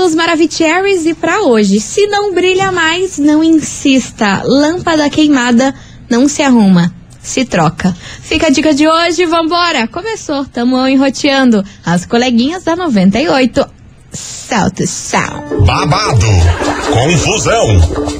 queridos Maravicheries, e para hoje, se não brilha mais, não insista. Lâmpada queimada não se arruma, se troca. Fica a dica de hoje, vambora! Começou, tamo enroteando as coleguinhas da 98. Salto, sal. Babado, confusão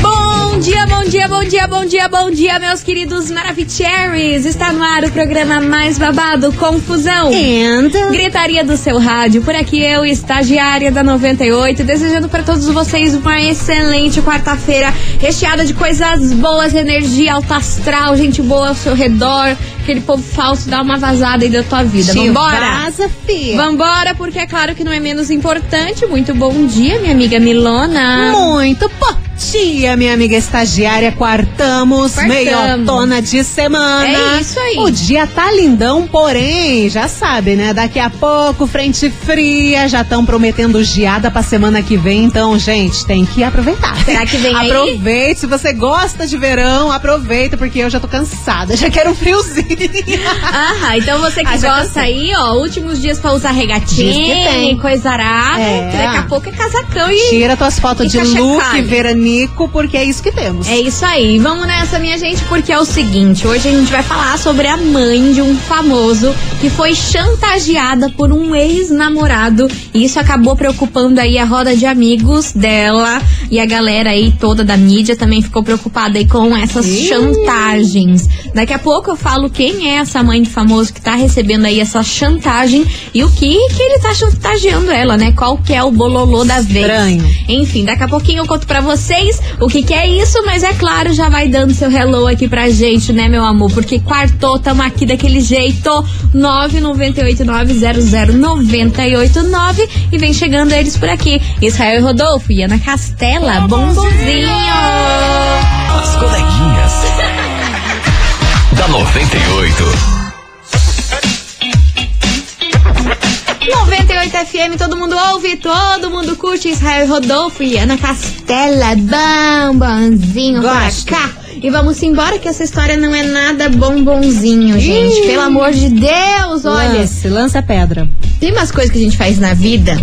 Bom dia, bom dia, bom dia, bom dia, bom dia, meus queridos Maravicheries. Está no ar o programa mais babado, Confusão. And... Gritaria do seu rádio. Por aqui eu, estagiária da 98, desejando para todos vocês uma excelente quarta-feira, recheada de coisas boas, energia alta astral, gente boa ao seu redor, aquele povo falso dá uma vazada aí da tua vida. Tio, Vambora! vaza, fia. Vambora, porque é claro que não é menos importante. Muito bom dia, minha amiga Milona. Muito bom dia, minha amiga estagiária. Quartamos, Quartamos. meiotona de semana. É isso aí. O dia tá lindão, porém, já sabe, né? Daqui a pouco, frente fria, já estão prometendo geada pra semana que vem. Então, gente, tem que aproveitar. Será que vem aí? Aproveite. Se você gosta de verão, aproveita, porque eu já tô cansada. Já quero um friozinho. Ah, então você que Ah, gosta cansei. aí, ó, últimos dias pra usar regatinha coisa arada, É. daqui a pouco é casacão e... Tira tuas fotos de look veranico, porque é isso que temos. É isso aí, vamos nessa, minha gente, porque é o seguinte: hoje a gente vai falar sobre a mãe de um famoso que foi chantageada por um ex-namorado. E isso acabou preocupando aí a roda de amigos dela e a galera aí toda da mídia também ficou preocupada aí com essas Ih. chantagens. Daqui a pouco eu falo quem é essa mãe de famoso que tá recebendo aí essa chantagem e o que que ele tá chantageando ela, né? Qual que é o bololô da vez. Estranho. Enfim, daqui a pouquinho eu conto pra vocês o que que é isso, mas é claro, já vai dando seu hello aqui pra gente, né, meu amor? Porque quartou, tamo aqui daquele jeito, 998900989 e vem chegando eles por aqui. Israel e Rodolfo e Ana Castela, bombonzinho! As coleguinhas. da 98. 98 FM, todo mundo ouve, todo mundo curte. Israel e Rodolfo e Ana Castela, bombonzinho pra Gosto. cá. E vamos embora que essa história não é nada bombonzinho, gente. Pelo amor de Deus, olha. Lance, lança pedra. Tem umas coisas que a gente faz na vida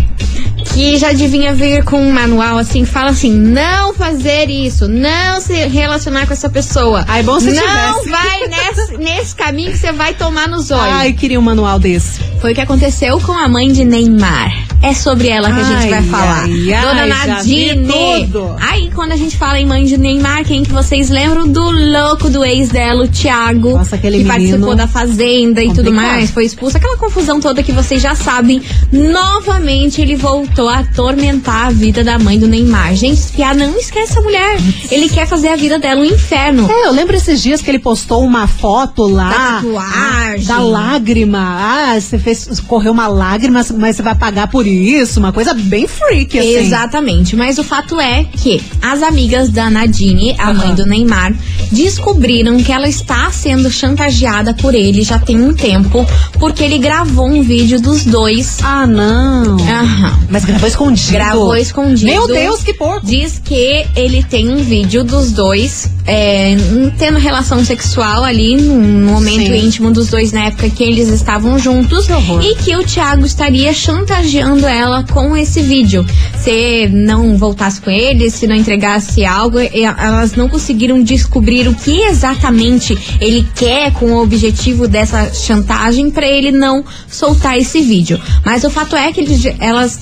que já devia vir com um manual assim, fala assim, não fazer isso, não se relacionar com essa pessoa. Ai, bom se Não tivesse. vai nesse, nesse caminho que você vai tomar nos olhos. Ai, queria um manual desse. Foi o que aconteceu com a mãe de Neymar. É sobre ela que a gente Ai, vai falar. ai, ai, Dona Nadine. tudo. Quando a gente fala em mãe de Neymar, quem que vocês lembram do louco do ex dela, o Thiago? Nossa, aquele que participou da Fazenda e tudo complicado. mais. Foi expulso. Aquela confusão toda que vocês já sabem. Novamente, ele voltou a atormentar a vida da mãe do Neymar. Gente, Fiá, não esquece essa mulher. Ele quer fazer a vida dela um inferno. É, eu lembro esses dias que ele postou uma foto lá. Da. Da lágrima. Ah, você fez. Correu uma lágrima, mas você vai pagar por isso. Uma coisa bem freak, assim. Exatamente, mas o fato é que as amigas da Nadine, a mãe do Neymar, descobriram que ela está sendo chantageada por ele já tem um tempo, porque ele gravou um vídeo dos dois. Ah, não. Aham. Mas gravou escondido. Gravou escondido. Meu Deus, que porco. Diz que ele tem um vídeo dos dois é, tendo relação sexual ali, num momento Sim. íntimo dos dois na época que eles estavam juntos. Que. E que o Thiago estaria chantageando ela com esse vídeo. Se não voltasse com ele, se não entregasse algo, e- elas não conseguiram descobrir o que exatamente ele quer com o objetivo dessa chantagem para ele não soltar esse vídeo. Mas o fato é que eles, elas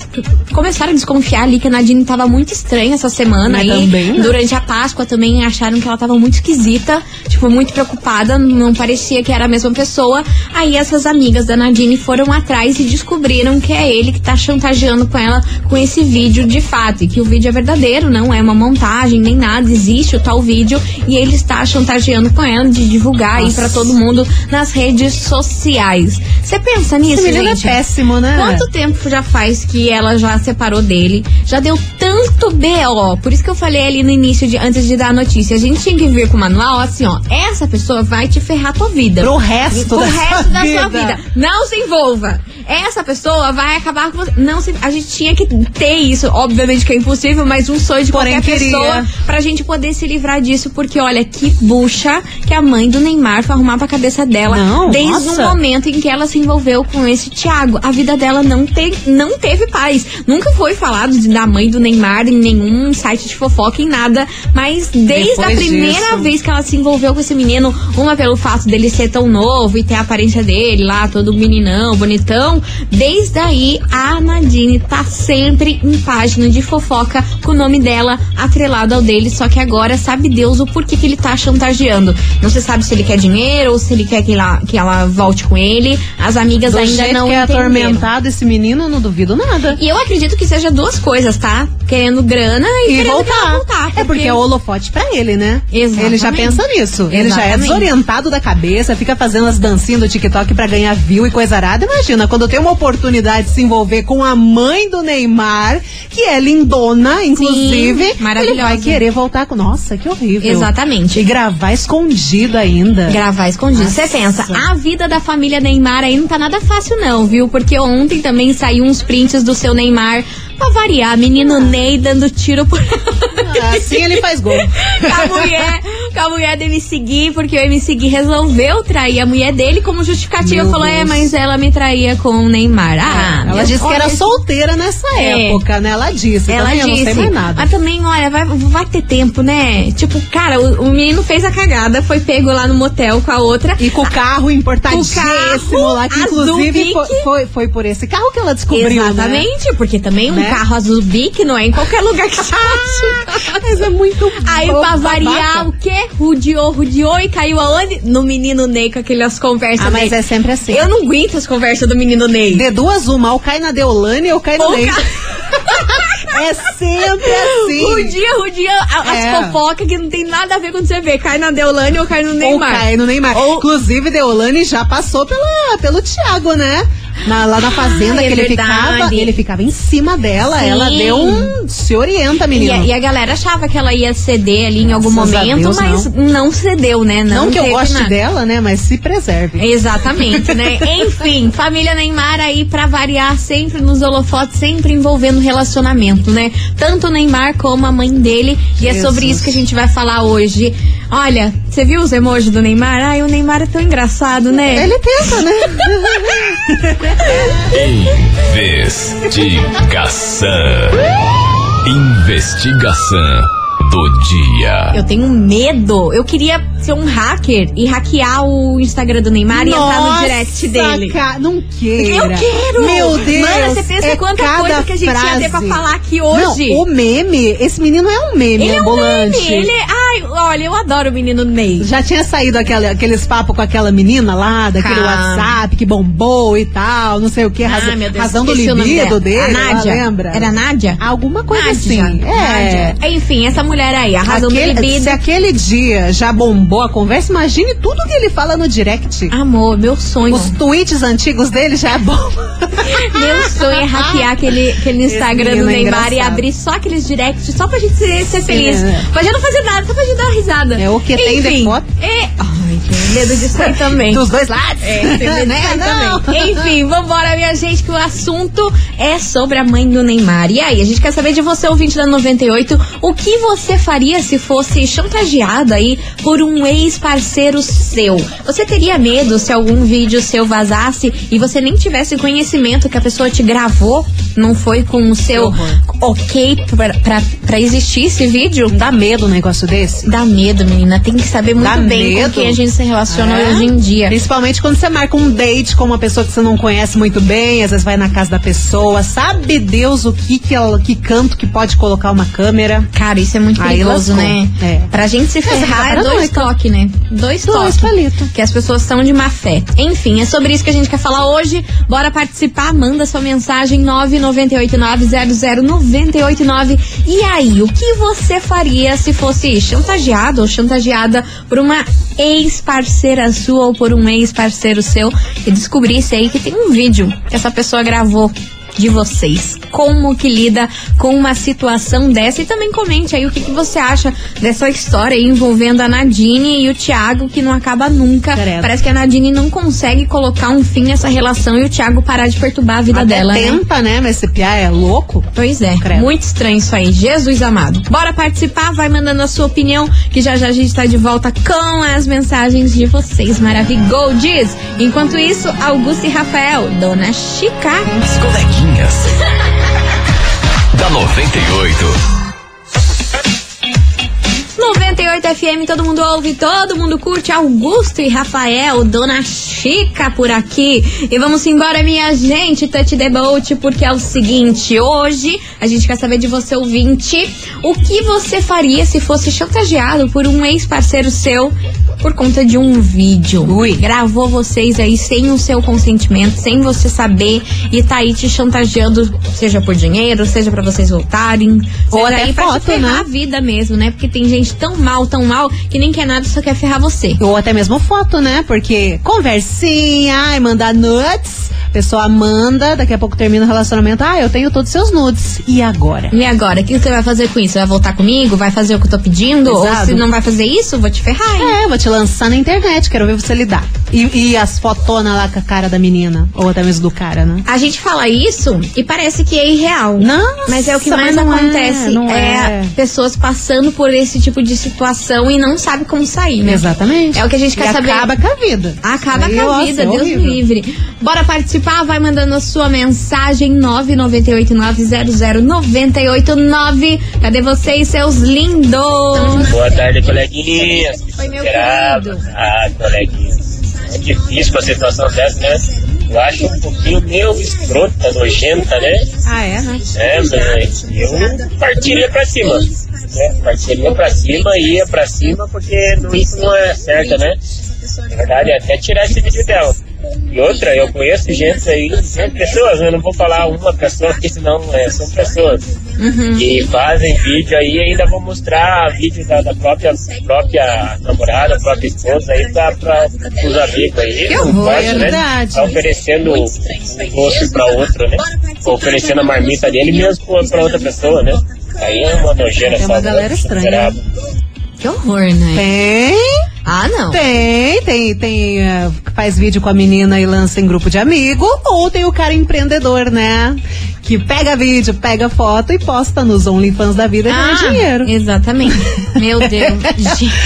começaram a desconfiar ali que a Nadine estava muito estranha essa semana Mas aí. também, né? Durante a Páscoa também acharam que ela estava muito esquisita. Tipo, muito preocupada, não parecia que era a mesma pessoa. Aí essas amigas da Nadine foram atrás e descobriram que é ele que tá chantageando com ela com esse vídeo de fato. E que o vídeo é verdadeiro, não é uma montagem nem nada, existe o tal vídeo e ele está chantageando com ela de divulgar aí pra todo mundo nas redes sociais. Você pensa nisso, Esse menino é gente? péssimo, né? Quanto tempo já faz que ela já separou dele? Já deu tanto B.O. Por isso que eu falei ali no início, de, antes de dar a notícia. A gente tinha que vir com o manual assim, ó. Essa pessoa vai te ferrar a tua vida. Pro resto Pro da resto sua da sua vida. Não se envolva. Essa pessoa vai acabar com você. Não se, a gente tinha que ter isso. Obviamente que é impossível, mas um sonho de Porém, qualquer queria. pessoa pra gente poder se livrar disso. Porque olha, que bucha que a mãe do Neymar foi arrumar pra cabeça dela. Não, desde o momento em que ela se envolveu com esse Thiago. A vida dela não, te, não teve paz. Nunca foi falado de, da mãe do Neymar em nenhum site de fofoca, em nada. Mas desde a Depois primeira disso. vez que ela se envolveu com esse menino, uma pelo fato dele ser tão novo e ter a aparência dele lá, todo meninão, bonitão, desde aí a Nadine tá sempre em página de fofoca com o nome dela atrelado ao dele, só que agora sabe Deus o porquê que ele tá chantageando. Não se sabe se ele quer dinheiro ou se ele quer que ela, que ela volte com ele. As amigas Do ainda jeito não que é entenderam. atormentado esse menino, eu não duvido nada. E eu acredito que seja duas coisas, tá? Querendo grana e, E voltar. voltar. É porque é o holofote pra ele, né? Exatamente. Ele já pensa nisso. Ele já é Exatamente. desorientado da cabeça, fica fazendo as dancinhas do TikTok pra ganhar view e coisa arada. Imagina, quando tem uma oportunidade de se envolver com a mãe do Neymar, que é lindona, inclusive, ele maravilhosa. vai querer voltar com. Nossa, que horrível. Exatamente. E gravar escondido ainda. Gravar escondido. Você pensa, a vida da família Neymar aí não tá nada fácil, não, viu? Porque ontem também saiu uns prints do seu Neymar. Pra variar, menino Ney dando tiro por. Ah, Assim ele faz gol. a mulher, a mulher do MC Gui, porque o MC Gui resolveu trair a mulher dele como justificativa. Meu Falou, é, mas ela me traía com o Neymar. Ah, Ela disse que era solteira nessa É. época, né? Ela disse. Ela também, eu disse. não sei mais nada. Mas também, olha, vai, vai ter tempo, né? Tipo, cara, o, o menino fez a cagada, foi pego lá no motel com a outra. E com o carro importadíssimo o carro lá, que inclusive foi, foi, foi por esse carro que ela descobriu, né? Exatamente, porque também um Né? Carro azul bic não é em qualquer lugar que você acha. Mas é muito Aí, pra babaca. variar, o quê? Rudiou, rudiou e caiu aonde? No menino Ney com aquelas conversas Ah, mas dele. é sempre assim. Eu não aguento as conversas do menino Ney. De duas uma, ou cai na Deolane ou cai no Ou Ney. ca- É sempre assim. Rudia, rudia, a- as É. fofocas que não tem nada a ver com você ver. Cai na Deolane ou cai no Ou Neymar. cai no Neymar. Ou- Inclusive, Deolane já passou pela, pelo Thiago, né? Na- lá na fazenda Ah, é que ele verdade. ficava, ele ficava em cima dela. Sim. Ela deu um. Se orienta, E menino. a, e a galera achava que ela ia ceder ali em algum Graças a momento, Deus, mas não. cedeu, né? Não, Não que eu goste nada. dela, né? Mas se preserve. Exatamente, né? Enfim, família Neymar aí pra variar sempre nos holofotes, sempre envolvendo relacionamento, né? Tanto o Neymar como a mãe dele. E é sobre Jesus. isso que a gente vai falar hoje. Olha, você viu os emojis do Neymar? Ai, o Neymar é tão engraçado, né? Ele tenta, né? Investigação. Investigação do dia. Eu tenho medo. Eu queria ser um hacker e hackear o Instagram do Neymar e entrar no direct dele. Ca... Não queira. Eu quero! Meu Deus! Mana, você pensa é quanta coisa que a gente ia ter pra frase. falar aqui hoje. Não, o meme, esse menino é um meme Ele é um ambulante. meme. Ele é... Ai, olha, eu adoro o menino Ney. Já tinha saído aquela- aqueles papos com aquela menina lá, daquele Ah. WhatsApp que bombou e tal, não sei o que, razão, Ah, razão do libido dele, A Nádia. lembra? Era a Nádia? Alguma coisa Nádia. assim. É. Nádia. Enfim, essa mulher aí, a razão Aquele- do libido. se aquele dia já bombou a conversa, imagine tudo que ele fala no direct. Amor, meu sonho. Os tweets antigos dele já é bom. Meu sonho é hackear aquele, aquele Instagram do é Neymar e engraçado. abrir só aqueles directs, só pra gente ser, ser feliz. é. Pra gente não fazer nada, só pra dar risada. É o que tem de Enfim, foto. É... Medo disso aí também. Dos dois lados. É, tem medo disso Né? aí Não. também. Enfim, vambora, minha gente, que o assunto é sobre a mãe do Neymar. E aí, a gente quer saber de você, ouvinte da 98, o que você faria se fosse chantageado aí por um ex-parceiro seu? Você teria medo se algum vídeo seu vazasse e você nem tivesse conhecimento que a pessoa te gravou? Não foi com o seu horror. ok pra, pra, pra existir esse vídeo? Dá medo um negócio desse? Dá medo, menina. Tem que saber muito Dá bem com medo. quem a gente se relacionam É. hoje em dia. Principalmente quando você marca um date com uma pessoa que você não conhece muito bem, às vezes vai na casa da pessoa, sabe Deus o que que, ela, que canto que pode colocar uma câmera. Cara, isso é muito perigoso, né? É. Pra gente se Essa ferrar é dois paranoica. toques, né? Dois, Dois toques. palitos. Que as pessoas são de má fé. Enfim, é sobre isso que a gente quer falar hoje. Bora participar, manda sua mensagem 998900989. E aí, o que você faria se fosse chantageado ou chantageada por uma ex-parceira sua ou por um ex-parceiro seu e descobrisse aí que tem um vídeo que essa pessoa gravou de vocês. Como que lida com uma situação dessa? E também comente aí o que, que você acha dessa história aí envolvendo a Nadine e o Thiago, que não acaba nunca. Parece que a Nadine não consegue colocar um fim nessa relação e o Thiago parar de perturbar a vida Até dela, né? tenta, né? Mas esse piá é louco. Pois é, Credo. muito estranho isso aí. Jesus amado. Bora participar, vai mandando a sua opinião, que já já a gente tá de volta com as mensagens de vocês, Maravigoldis. Enquanto isso, Augusto e Rafael, Dona Chica. As coleguinhas. da 98. 98 FM, todo mundo ouve, todo mundo curte. Augusto e Rafael, Dona Chica por aqui. E vamos embora, minha gente, Touch the Boat, porque é o seguinte: hoje a gente quer saber de você, ouvinte, o que você faria se fosse chantageado por um ex-parceiro seu por conta de um vídeo. Ui. Gravou vocês aí sem o seu consentimento, sem você saber, e tá aí te chantageando, seja por dinheiro, seja pra vocês voltarem, Ou até aí pra te foto, ferrar né? a vida mesmo, né? Porque tem gente tão mal, tão mal, que nem quer nada, só quer ferrar você. Ou até mesmo foto, né? Porque conversinha, ai, mandar nudes. A pessoa manda, daqui a pouco termina o relacionamento. Ah, eu tenho todos os seus nudes. E agora? E agora, o que você vai fazer com isso? Vai voltar comigo? Vai fazer o que eu tô pedindo? Ou Exato. se não vai fazer isso, vou te ferrar, hein? É, vou te lançar na internet, quero ver você lidar. E, e as fotonas lá com a cara da menina, ou até mesmo do cara, né? A gente fala isso e parece que é irreal. Nossa, Mas é o que mais não é, acontece. não é. pessoas passando por esse tipo de situação e não sabe como sair, né? Exatamente. É o que a gente quer e saber. acaba com a vida. Acaba com a vida, é Deus me livre. Bora participar, vai mandando a sua mensagem 998900989. Cadê vocês, seus lindos? Boa tarde, coleguinhas. Oi, meu querido. Ah, coleguinhas. É difícil uma situação dessa, né? Eu acho um pouquinho meio escrota, nojenta, né? Ah, é, né? É, mas eu partiria pra cima. Né? Partiria pra cima, ia pra cima, porque isso não é certo, né? Na verdade, é até tirar esse vídeo dela. E outra, eu conheço gente aí, são pessoas, né? eu não vou falar uma pessoa, porque senão é, são pessoas Uhum. que fazem vídeo aí e ainda vão mostrar vídeo da, da própria, própria namorada, própria esposa aí pra, pra, pros amigos aí. Que horror, pode, né? verdade. Tá oferecendo um doce pra outro, né? Oferecendo a marmita dele mesmo pra, pra outra pessoa, né? Aí é uma nojeira só. uma né? galera estranha. Que horror, né? Tem, Ah, não. tem, tem, tem. eh, faz vídeo com a menina e lança em grupo de amigo. Ou tem o cara empreendedor, né? Que pega vídeo, pega foto e posta nos OnlyFans da vida e ganha Ah, dinheiro. Exatamente. Meu Deus.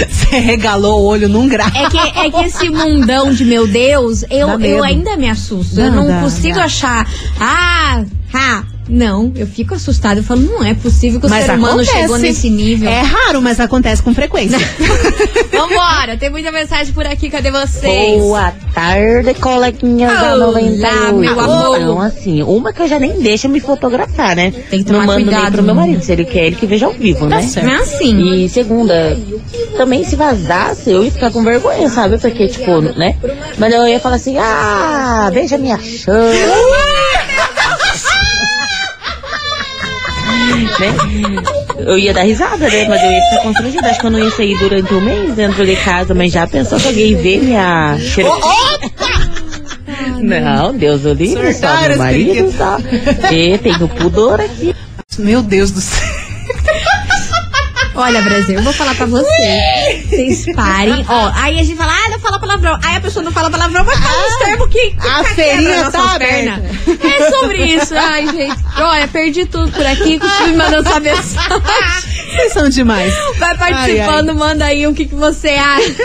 Você regalou o olho num grau. É que, é que esse mundão de meu Deus, eu, eu ainda me assusto. eu Dá, não dá, consigo dá. achar. Ah, ha. Não, eu fico assustada. Eu falo, não é possível que o Mas ser humano acontece. chegou nesse nível. É raro, mas acontece com frequência. Vambora, tem muita mensagem por aqui, cadê vocês? Boa tarde, coleguinhas da Olá, 98. meu amor. Então, assim, uma que eu já nem deixo me fotografar, né? Tem que Não tomar mando nem cuidado, pro meu marido, se ele quer, ele que veja ao vivo, Tá né? certo. Não é assim. E segunda, também se vazasse, eu ia ficar com vergonha, sabe? Porque, tipo, né? Mas eu ia falar assim, ah, veja minha chance. Né? Eu ia dar risada, né? Mas eu ia ficar constrangida. Acho que eu não ia sair durante um mês dentro de casa, mas já pensou que alguém vê minha. Não, Deus o livre, só meu marido, só. E tenho pudor aqui. Meu Deus do céu. Olha, Brasil, eu vou falar pra vocês. Vocês parem. Ó, aí a gente fala, ah, não fala palavrão. Aí a pessoa não fala palavrão, mas fala os termos que, que a feirinha nossas tá pernas. aberta. É sobre isso. Ai, gente. Olha, perdi tudo por aqui. Continue mandando sua mensagem. Vocês são demais. Vai participando, manda aí o que, que você acha.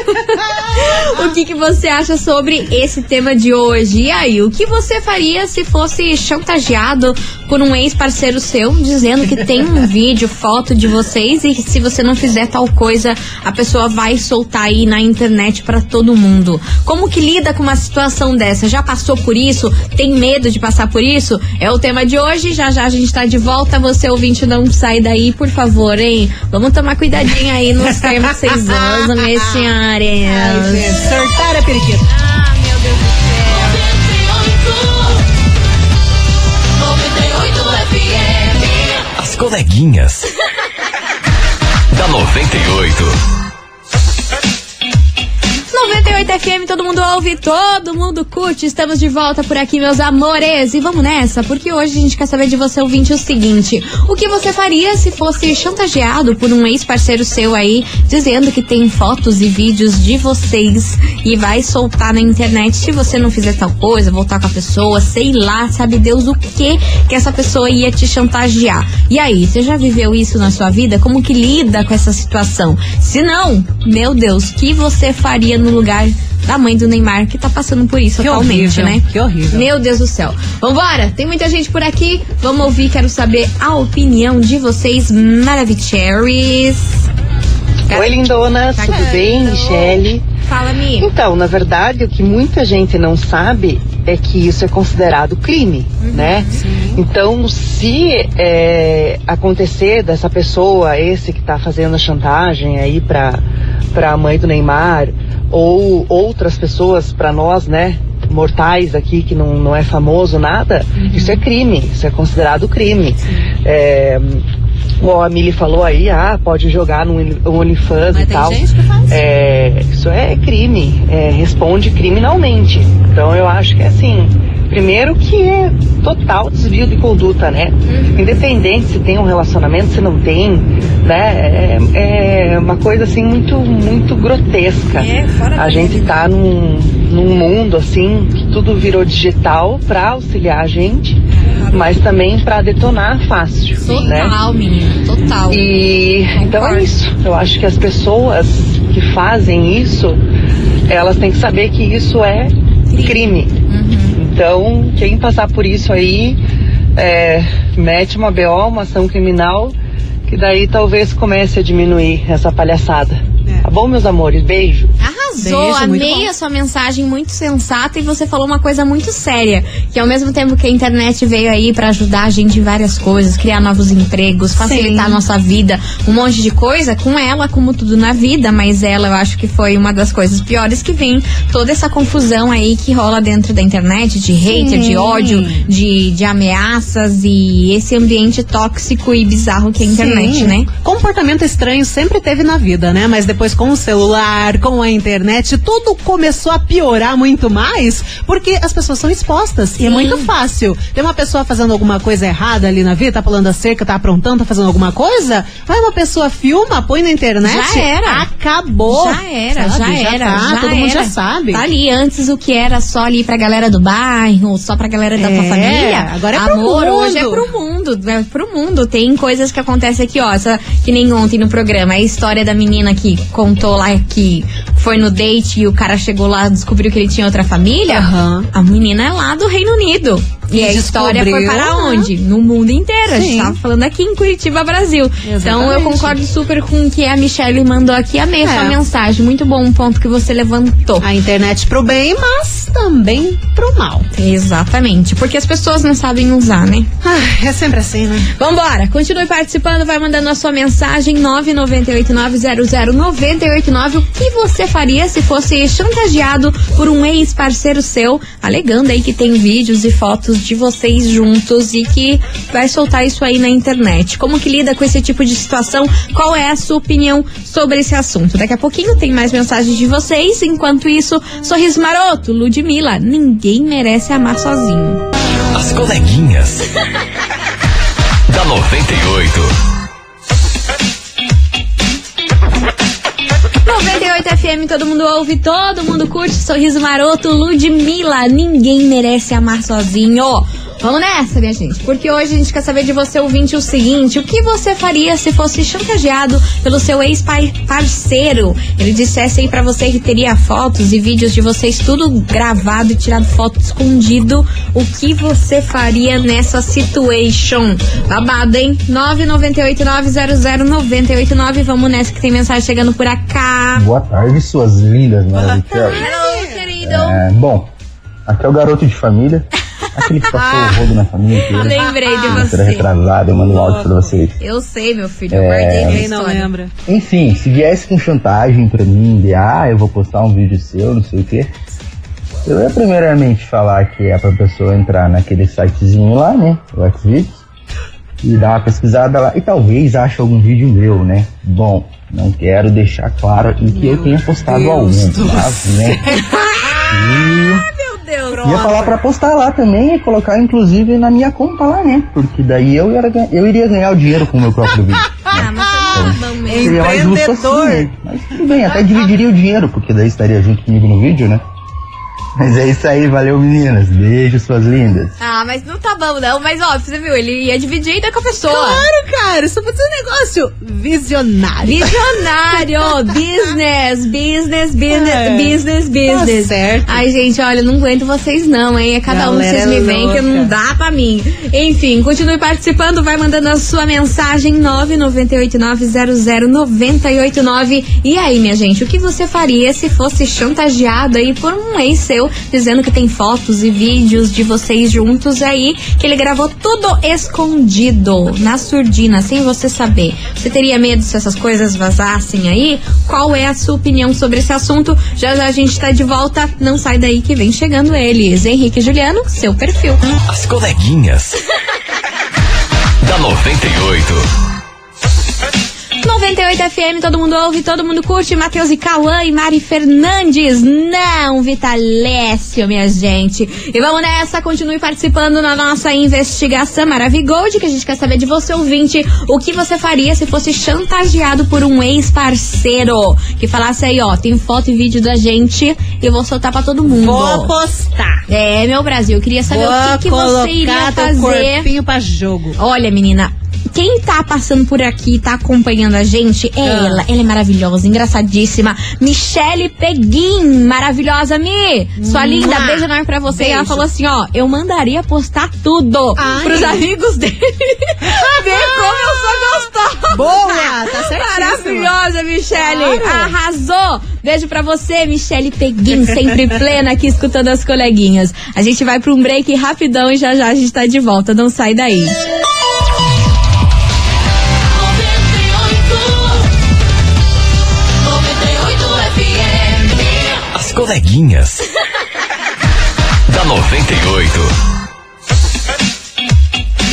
o que, que você acha sobre esse tema de hoje? E aí, o que você faria se fosse chantageado por um ex-parceiro seu, dizendo que tem um vídeo, foto de vocês e que se você não fizer tal coisa, a pessoa vai soltar aí na internet pra todo mundo? Como que lida com uma situação dessa? Já passou por isso? Tem medo de passar por isso? É o tema de hoje. Já já a gente tá de volta. Você ouvinte, não sai daí, por favor, hein? Vamos tomar cuidadinho aí nos termos que vocês usam, minhas senhoras. Ai, gente, sortar a periquita. Ah, meu Deus do céu. As coleguinhas. da 98. 98 FM, todo mundo ouve, todo mundo curte. Estamos de volta por aqui, meus amores. E vamos nessa, porque hoje a gente quer saber de você, ouvinte, o seguinte: o que você faria se fosse chantageado por um ex-parceiro seu aí, dizendo que tem fotos e vídeos de vocês e vai soltar na internet se você não fizer tal coisa, voltar com a pessoa, sei lá, sabe Deus o que que essa pessoa ia te chantagear. E aí, você já viveu isso na sua vida? Como que lida com essa situação? Se não, meu Deus, o que você faria no lugar da mãe do Neymar que tá passando por isso Que atualmente, horrível, né? que horrível. Meu Deus do céu. Vambora, tem muita gente por aqui. Vamos ouvir, quero saber a opinião de vocês, Maravicheries. Oi, lindonas, Tá tudo bem? Michele. Fala, Mi. Então, na verdade, o que muita gente não sabe é que isso é considerado crime, né? Então, se é, acontecer dessa pessoa, esse que está fazendo a chantagem aí para a mãe do Neymar, ou outras pessoas, para nós, né? Mortais aqui que não, não é famoso nada, isso é crime, isso é considerado crime. É, Igual a Mili falou aí, ah, pode jogar no Only- OnlyFans Mas e tal. É, isso é crime, é, responde criminalmente. Então eu acho que assim, primeiro que é total desvio de conduta, né? Uhum. Independente se tem um relacionamento, se não tem, né? É, é uma coisa assim muito, muito grotesca. É, a gente tá num, num mundo assim que tudo virou digital para auxiliar a gente, mas também para detonar fácil, né? Total, menino, total. E então é isso. Eu acho que as pessoas que fazem isso, elas têm que saber que isso é crime. Então, quem passar por isso aí, é, mete uma BO, uma ação criminal, que daí talvez comece a diminuir essa palhaçada. Tá bom, meus amores? Beijo. Arrasou, Beijo, amei a sua mensagem muito sensata e você falou uma coisa muito séria, que ao mesmo tempo que a internet veio aí pra ajudar a gente em várias coisas, criar novos empregos, facilitar a nossa vida, um monte de coisa, com ela como tudo na vida, mas ela eu acho que foi uma das coisas piores que vem toda essa confusão aí que rola dentro da internet, de hater, de ódio, de, de ameaças e esse ambiente tóxico e bizarro que é a internet, Sim. né? Comportamento estranho sempre teve na vida, né? Mas depois com o celular, com a internet, tudo começou a piorar muito mais, porque as pessoas são expostas e é Sim. muito fácil. Tem uma pessoa fazendo alguma coisa errada ali na vida, tá pulando a cerca, tá aprontando, tá fazendo alguma coisa, vai uma pessoa filma, põe na internet, Já era. acabou. Já era, Sabe? já era. tá, já todo mundo já era. sabe. Tá ali, antes o que era só ali pra galera do bairro, só pra galera da tua É, família. agora é pro Amor, mundo. hoje é pro mundo. É pro mundo. Tem coisas que acontecem aqui, ó. Essa, que nem ontem no programa. A história da menina que contou lá que foi no date e o cara chegou lá descobriu que ele tinha outra família. Aham. A menina é lá do Reino Unido. E, E a história foi para né? onde? No mundo inteiro. A gente Sim. tava falando aqui em Curitiba, Brasil. Então eu Exatamente. concordo super com o que a Michelle mandou aqui. A sua É. mensagem. Muito bom um ponto que você levantou. A internet pro bem, mas também pro mal. Exatamente. Porque as pessoas não sabem usar, né? Ah, é sempre assim, né? Vambora, continue participando, vai mandando a sua mensagem 998900989. O que você faria se fosse chantageado por um ex-parceiro seu, alegando aí que tem vídeos e fotos de vocês juntos e que vai soltar isso aí na internet? Como que lida com esse tipo de situação? Qual é a sua opinião sobre esse assunto? Daqui a pouquinho tem mais mensagens de vocês. Enquanto isso, sorriso maroto, Ludmilla, ninguém merece amar sozinho. As coleguinhas. da 98. 98 FM, todo mundo ouve, todo mundo curte. Sorriso maroto, Ludmilla. Ninguém merece amar sozinho. Vamos nessa, minha gente, porque hoje a gente quer saber de você, ouvinte, o seguinte: o que você faria se fosse chantageado pelo seu ex-parceiro? Ele dissesse aí pra você que teria fotos e vídeos de vocês tudo gravado e tirado foto escondido. O que você faria nessa situation? Babado, hein? 998-900-989. Vamos nessa que tem mensagem chegando por acá. Boa tarde, suas lindas maravilhosas. Hello, querido. É, bom, aqui é o garoto de família. Aquele que passou o rodo na família inteira. Lembrei de Será você. retrasado, eu mando um áudio pra vocês. Eu sei, meu filho, eu É. guardei minha Quem não lembra? Enfim, se viesse com chantagem pra mim, de ah, eu vou postar um vídeo seu, não sei o quê. Eu ia primeiramente falar que é pra pessoa entrar naquele sitezinho lá, né? O Xvideos. E dar uma pesquisada lá. E talvez ache algum vídeo meu, né? Bom, não quero deixar claro que eu tenha postado Deus algum, do mas, né? E Deus. ia falar pra postar lá também e colocar inclusive na minha conta lá, né? Porque daí eu, eu iria ganhar o dinheiro com o meu próprio vídeo. Ah, mas é bom mesmo. Seria mais justo assim, né? Mas tudo bem, até dividiria o dinheiro, porque daí estaria junto comigo no vídeo, né? Mas é isso aí, valeu meninas. Beijo, suas lindas. Ah, mas não tá bom, não. Mas ó, você viu, ele ia dividir ainda com a pessoa. Claro, cara, isso pode ser um negócio visionário. Visionário! business, business, business, É. business, business. Tá certo. Ai, gente, olha, eu não aguento vocês não, hein? É cada um Galera vocês me veem que não dá pra mim. Enfim, continue participando, vai mandando a sua mensagem 998900989. E aí, minha gente, o que você faria se fosse chantageado aí por um ex seu, dizendo que tem fotos e vídeos de vocês juntos aí, que ele gravou tudo escondido, na surdina, sem você saber. Você teria medo se essas coisas vazassem aí? Qual é a sua opinião sobre esse assunto? Já já a gente tá de volta, não sai daí que vem chegando eles. Henrique e Juliano, seu perfil. As coleguinhas. da 98. 98 FM, todo mundo ouve, todo mundo curte. Matheus e Cauã e Mari Fernandes. Não, Vitalécio, minha gente. E vamos nessa, continue participando na nossa investigação Maravigold, que a gente quer saber de você, ouvinte, o que você faria se fosse chantageado por um ex-parceiro. Que falasse aí, ó, tem foto e vídeo da gente e eu vou soltar pra todo mundo. Vou postar. É, meu Brasil, eu queria saber Vou o que, que você iria fazer. corpinho pra jogo. Olha, menina, quem tá passando por aqui, tá acompanhando a gente, é Ah. ela. Ela é maravilhosa, engraçadíssima. Michele Peguin, maravilhosa, Mi. Sua linda, Mua. beijo enorme pra você. E ela Beijo. falou assim, ó, eu mandaria postar tudo Ai. pros amigos dele. Ver como eu sou gostosa. Boa, tá certíssima. Maravilhosa, Michele. Claro. Arrasou. Beijo pra você, Michele Peguin, sempre plena aqui escutando as coleguinhas. A gente vai pra um break rapidão e já já a gente tá de volta. Não sai daí. Coleguinhas. da 98.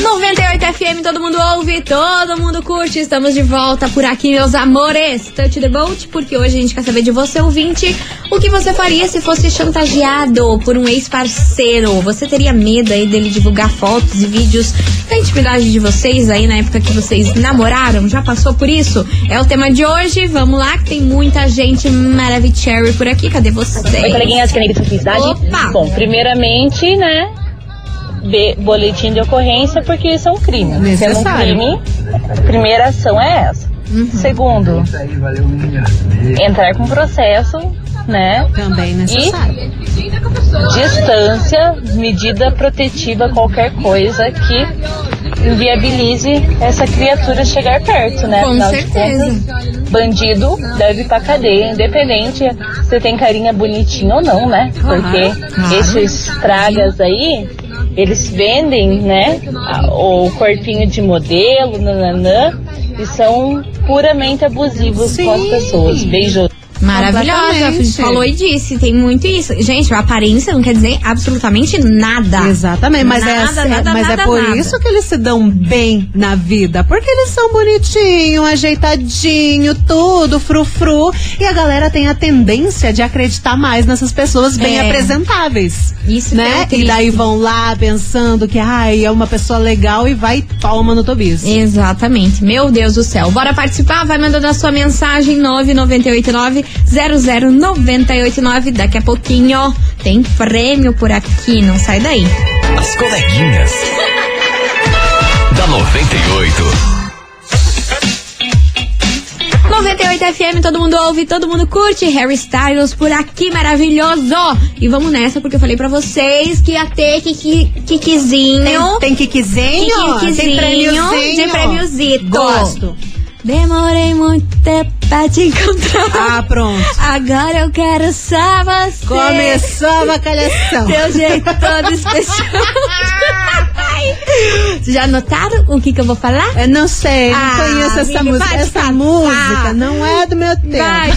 98 FM, todo mundo ouve, todo mundo curte. Estamos de volta por aqui, meus amores. Touch the boat, porque hoje a gente quer saber de você, ouvinte, o que você faria se fosse chantageado por um ex-parceiro. Você teria medo aí dele divulgar fotos e vídeos da intimidade de vocês aí na época que vocês namoraram? Já passou por isso? É o tema de hoje. Vamos lá, que tem muita gente maravilhosa por aqui. Cadê vocês? Oi, coleguinhas, que é. Opa! Bom, primeiramente, né? Be- boletim de ocorrência, porque isso é um crime. Necessário. Sendo um crime, a primeira ação é essa. Segundo, entrar com processo, né? Também necessário. Distância, medida protetiva, qualquer coisa que inviabilize essa criatura chegar perto, né? Com Afinal de certeza. contas, bandido deve ir pra cadeia, independente se você tem carinha bonitinha ou não, né? Porque claro. esses tragas aí, eles vendem, né? O corpinho de modelo, nananã, e são puramente abusivos com as Sim. pessoas. Beijo. Maravilhosa, falou e disse, tem muito isso. Gente, a aparência não quer dizer absolutamente nada. Exatamente, mas, é, Nada, assim- nada, mas nada, é por nada. isso que eles se dão bem na vida. Porque eles são bonitinhos, ajeitadinho, tudo, frufru. E a galera tem a tendência de acreditar mais nessas pessoas bem É. apresentáveis. Isso é né? triste. E daí vão lá pensando que ai, é uma pessoa legal e vai toma no tobiço. Exatamente. Meu Deus do céu. Bora participar? Vai mandando a sua mensagem 9989-00989. Daqui a pouquinho tem prêmio por aqui. Não sai daí. As coleguinhas. da 98. 98 FM, todo mundo ouve, todo mundo curte. Harry Styles por aqui, maravilhoso. E vamos nessa, porque eu falei pra vocês que ia ter kiki, kikizinho. Tem, tem kikizinho? Kikizinho Tem prêmiozinho? de prêmiozito. Gosto. Demorei muito tempo pra te encontrar. Ah, pronto. Agora eu quero só você. Começou a bacalhação. Teu jeito todo especial. Vocês já notaram o que, que eu vou falar? Eu não sei, não Ah, conheço essa música. Essa catar. música não é do meu tempo. Vai,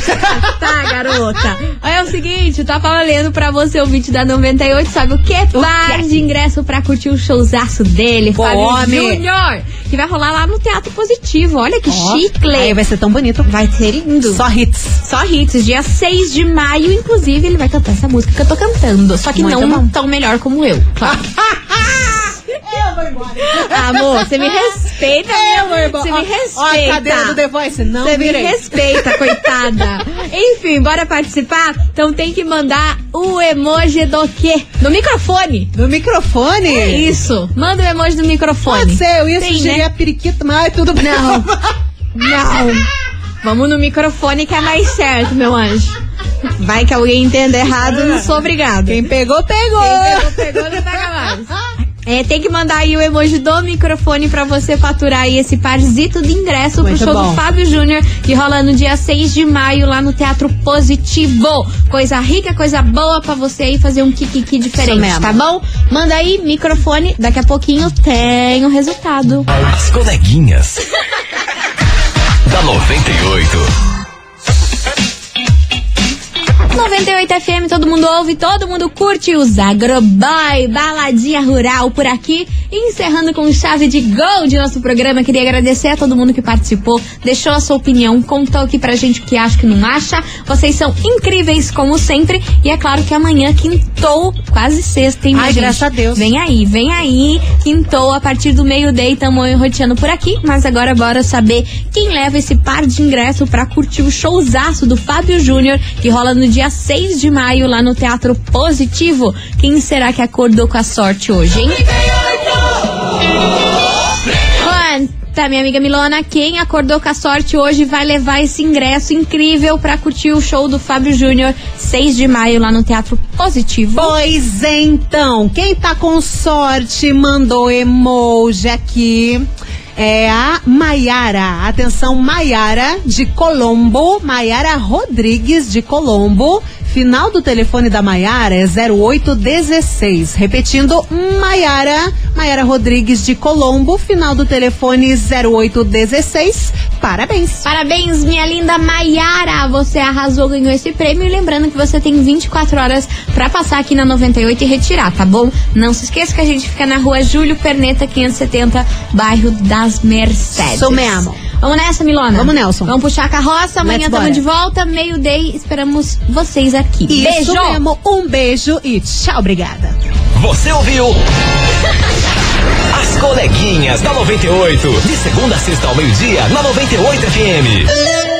tá, garota. Olha, é o seguinte, eu tava valendo pra você, ouvinte da 98, sabe o quê? Par de ingresso pra curtir o showzaço dele, Pô, Fábio. Júnior, que vai rolar lá no Teatro Positivo. Olha que Ó, chicle. Aí vai ser tão bonito. Vai ser lindo. Só hits. Só hits, dia 6 de maio, inclusive, ele vai cantar essa música que eu tô cantando. Só que Muito não bom. tão melhor como eu, claro. Amor, você me respeita, Eu vou meu. embora. Você me respeita. Ó, a cadeira do The Voice, não Você me respeita, coitada. Enfim, bora participar? Então tem que mandar o emoji do quê? Do microfone. Do microfone? Isso. Manda o emoji do microfone. Pode ser, eu ia Tem, sugerir né? a periquita, mas tudo bem. Não. Não. Vamos no microfone que é mais certo, meu anjo. Vai que alguém entenda errado, não sou obrigada. Quem pegou, pegou. Quem pegou, pegou, não pega mais. É, tem que mandar aí o emoji do microfone pra você faturar aí esse parzito de ingresso Muito pro show bom. do Fábio Júnior, que rola no dia 6 de maio lá no Teatro Positivo. Coisa rica, coisa boa pra você aí fazer um kikiki Isso diferente, tá bom? Manda aí, microfone, daqui a pouquinho tem o resultado. As coleguinhas. da 98. 98 FM, todo mundo ouve, todo mundo curte os Agroboy, baladinha rural por aqui. Encerrando com chave de gol de nosso programa, queria agradecer a todo mundo que participou, deixou a sua opinião, contou aqui pra gente o que acha que não acha. Vocês são incríveis, como sempre. E é claro que amanhã quintou, quase sexta, hein, Ai, gente? graças a Deus. Vem aí, vem aí. Quintou a partir do meio-dia, tamo roteando por aqui. Mas agora bora saber quem leva esse par de ingresso pra curtir o showzaço do Fábio Júnior, que rola no dia 6 de maio lá no Teatro Positivo. Quem será que acordou com a sorte hoje, hein? Conta, minha amiga Milona, quem acordou com a sorte hoje vai levar esse ingresso incrível pra curtir o show do Fábio Júnior, 6 de maio, lá no Teatro Positivo. Pois então, quem tá com sorte mandou emoji aqui. É a Maiara. Atenção, Maiara de Colombo. Maiara Rodrigues de Colombo. Final do telefone da Maiara é 0816. Repetindo, Maiara. Maiara Rodrigues de Colombo. Final do telefone 0816. Parabéns. Parabéns, minha linda Maiara! Você arrasou, ganhou esse prêmio. E lembrando que você tem 24 horas pra passar aqui na 98 e retirar, tá bom? Não se esqueça que a gente fica na rua Júlio Perneta, 570, bairro das Mercedes. Isso mesmo. Vamos nessa, Milona? Vamos, Nelson. Vamos puxar a carroça. Amanhã estamos de volta, meio-day. Esperamos vocês aqui. Isso Beijo! mesmo. Um beijo e tchau, obrigada. Você ouviu? As coleguinhas da 98. De segunda a sexta ao meio-dia, na 98 FM.